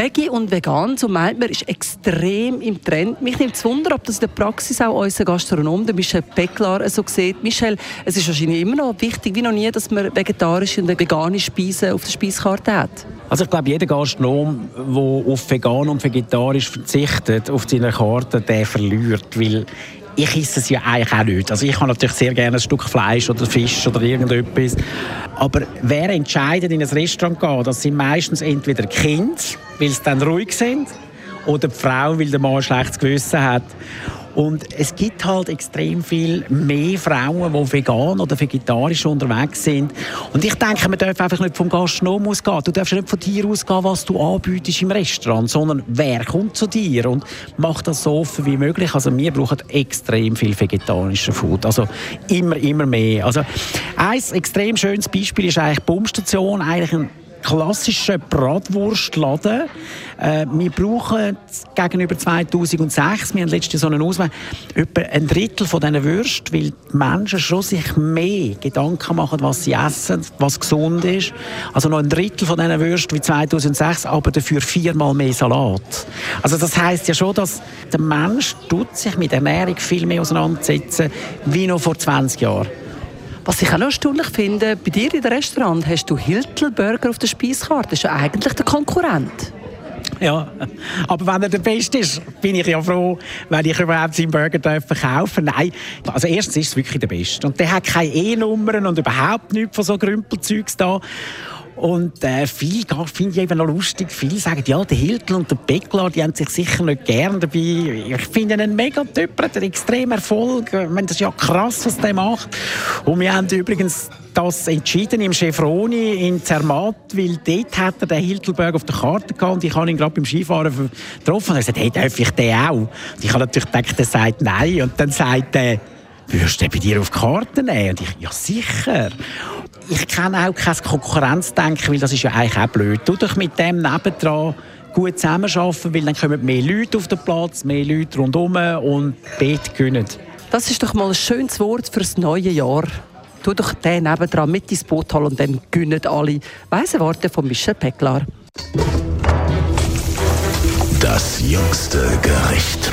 Veggie und vegan, so meint man, ist extrem im Trend. Mich nimmt es Wunder, ob das in der Praxis auch unser Gastronom, der Michel Pecklar, so sieht. Michel, es ist wahrscheinlich immer noch wichtig, wie noch nie, dass man vegetarische und vegane Speisen auf der Speiskarte hat. Also ich glaube, jeder Gastronom, der auf vegan und vegetarisch verzichtet, auf seine Karte, der verliert, weil ich esse es ja eigentlich auch nicht. Also ich habe natürlich sehr gerne ein Stück Fleisch oder Fisch oder irgendetwas. Aber wer entscheidet, in ein Restaurant zu gehen, das sind meistens entweder Kinder, weil sie dann ruhig sind, oder die Frau, weil der Mann ein schlechtes Gewissen hat. Und es gibt halt extrem viel mehr Frauen, die vegan oder vegetarisch unterwegs sind. Und ich denke, man darf einfach nicht vom Gastronom ausgehen. Du darfst nicht von dir ausgehen, was du anbietest im Restaurant, sondern wer kommt zu dir und macht das so offen wie möglich. Also wir brauchen extrem viel vegetarische Food. Also immer, immer mehr. Also ein extrem schönes Beispiel ist eigentlich die Pumpstation. Eigentlich ein klassischen Bratwurstladen. Äh, wir brauchen gegenüber 2006, wir haben letztes so einen Auswahl, etwa ein Drittel von diesen Würsten, weil die Menschen schon sich mehr Gedanken machen, was sie essen, was gesund ist. Also noch ein Drittel von diesen Würsten wie 2006, aber dafür viermal mehr Salat. Also das heißt ja schon, dass der Mensch tut sich mit Ernährung viel mehr auseinandersetzen wie noch vor 20 Jahren. Was ich auch noch erstaunlich finde, bei dir in dem Restaurant hast du Hiltl Burger auf der Speiskarte. Das ist ja eigentlich der Konkurrent. Ja, aber wenn er der Beste ist, bin ich ja froh, wenn ich überhaupt seinen Burger verkaufen darf. Nein, also erstens ist es wirklich der Beste. Und der hat keine E-Nummern und überhaupt nichts von so Grümpelzeugs da. Und äh, viele finde ich eben noch lustig. Viele sagen, ja, der Hiltl und der Beckler, die haben sich sicher nicht gern dabei. Ich finde ihn ein mega Typ, hat extrem Erfolg. Ich meine, das ist ja krass, was der macht. Und wir haben übrigens das entschieden im Chefroni in Zermatt, weil dort hat er den Hiltelberg auf der Karte gehabt und ich habe ihn gerade beim Skifahren getroffen und er gesagt, hey, darf ich den auch? Und ich habe natürlich gedacht, er sagt nein und dann sagt er, würdest du den bei dir auf die Karte nehmen? Und ich, ja sicher ich kenne auch kein Konkurrenzdenken, weil das ist ja eigentlich auch blöd. Tu doch mit dem nebendran gut zusammenarbeiten, weil dann kommen mehr Leute auf den Platz, mehr Leute rundherum und beide gewinnen. Das ist doch mal ein schönes Wort für das neue Jahr. Tu doch den nebendran mit ins Boot holen und dann gewinnen alle. Weise Worte von Michel Pecklar. Das jüngste Gericht.